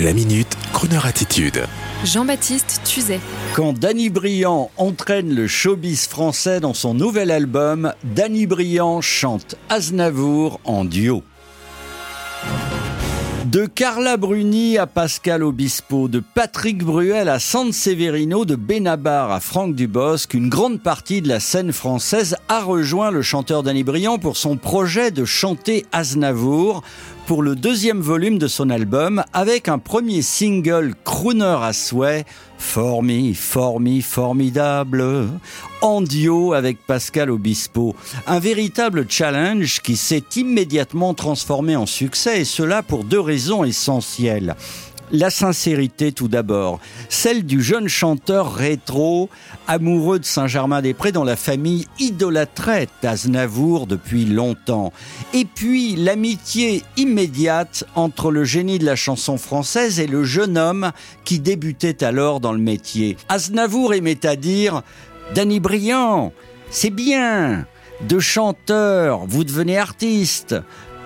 La minute, Kroneur attitude. Jean-Baptiste Tuzet. Quand Danny Briand entraîne le showbiz français dans son nouvel album, Danny Briand chante Aznavour en duo. De Carla Bruni à Pascal Obispo, de Patrick Bruel à San Severino, de Benabar à Franck Dubosc, une grande partie de la scène française a rejoint le chanteur Danny Briand pour son projet de chanter Aznavour pour le deuxième volume de son album avec un premier single crooner à souhait, Formi, Formi, formidable, en duo avec Pascal Obispo. Un véritable challenge qui s'est immédiatement transformé en succès et cela pour deux raisons essentielles. La sincérité tout d'abord, celle du jeune chanteur rétro, amoureux de Saint-Germain-des-Prés dont la famille idolâtrait Aznavour depuis longtemps. Et puis l'amitié immédiate entre le génie de la chanson française et le jeune homme qui débutait alors dans le métier. Aznavour aimait à dire Danny Briand, c'est bien, de chanteur, vous devenez artiste.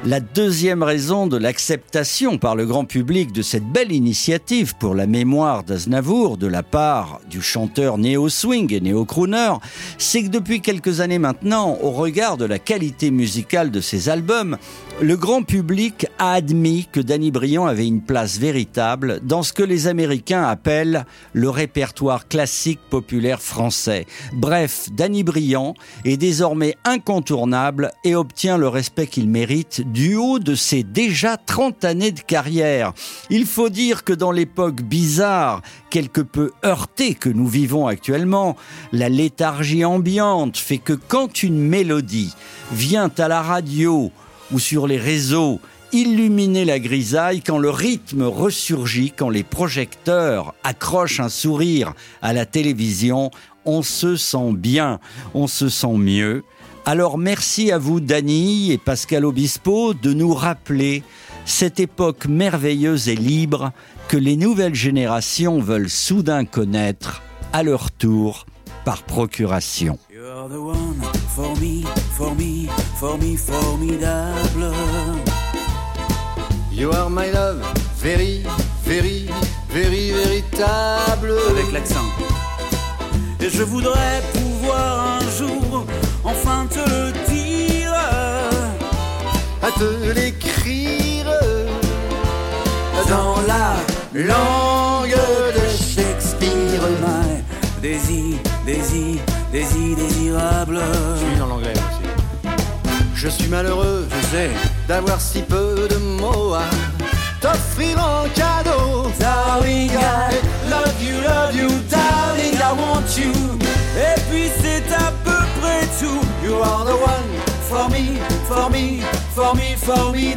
La deuxième raison de l'acceptation par le grand public de cette belle initiative pour la mémoire d'Aznavour de la part du chanteur néo-swing et néo-crooner, c'est que depuis quelques années maintenant, au regard de la qualité musicale de ses albums, le grand public a admis que Danny Briand avait une place véritable dans ce que les Américains appellent le répertoire classique populaire français. Bref, Danny Briand est désormais incontournable et obtient le respect qu'il mérite du haut de ses déjà 30 années de carrière. Il faut dire que dans l'époque bizarre, quelque peu heurtée que nous vivons actuellement, la léthargie ambiante fait que quand une mélodie vient à la radio, ou sur les réseaux illuminer la grisaille quand le rythme ressurgit, quand les projecteurs accrochent un sourire à la télévision, on se sent bien, on se sent mieux. Alors merci à vous Dany et Pascal Obispo de nous rappeler cette époque merveilleuse et libre que les nouvelles générations veulent soudain connaître à leur tour par procuration. You're the one for me, for me, for me, formidable. You are my love, very, very, very, véritable. Avec l'accent. Et je voudrais pouvoir un jour enfin te le dire. À te l'écrire Dans la langue de Shakespeare. My désir, désir, désir désirable. Je suis dans l'anglais aussi. Je suis malheureux Je sais. d'avoir si peu de mots à t'offrir en cadeau. Darling, I love you, love you, darling, I want you. Et puis c'est à peu près tout. You are the one for me, for me, for me, formidable.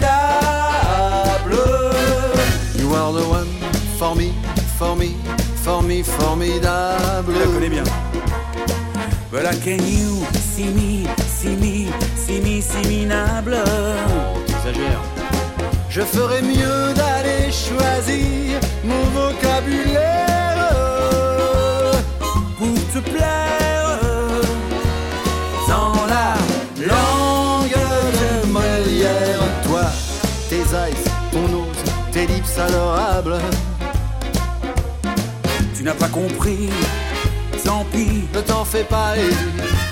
You are the one for me, for me, for me, formidable. Je la connais bien. But how can you see me, see me, see me, see me minable? Exagère. Je ferais mieux d'aller choisir mon vocabulaire. Eyes, ton nose, tes lips adorables. tu n'as pas compris. Tant pis. Ne t'en fais pas et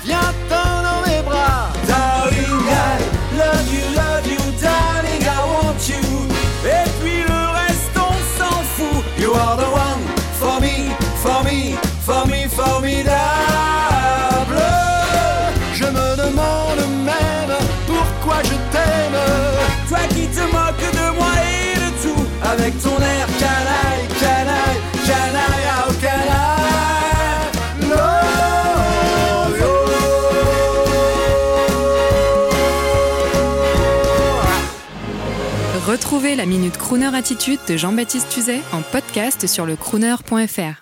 viens-t'en dans mes bras. Darling, I love you, love you, darling, I want you. Et puis le reste, on s'en fout. You are the one for me, for me, for me, formidable. Je me demande même pourquoi je Avec air canaille, canaille, canaille, canaille. Retrouvez la Minute Crooner Attitude de Jean-Baptiste Tuzet en podcast sur le crooner.fr.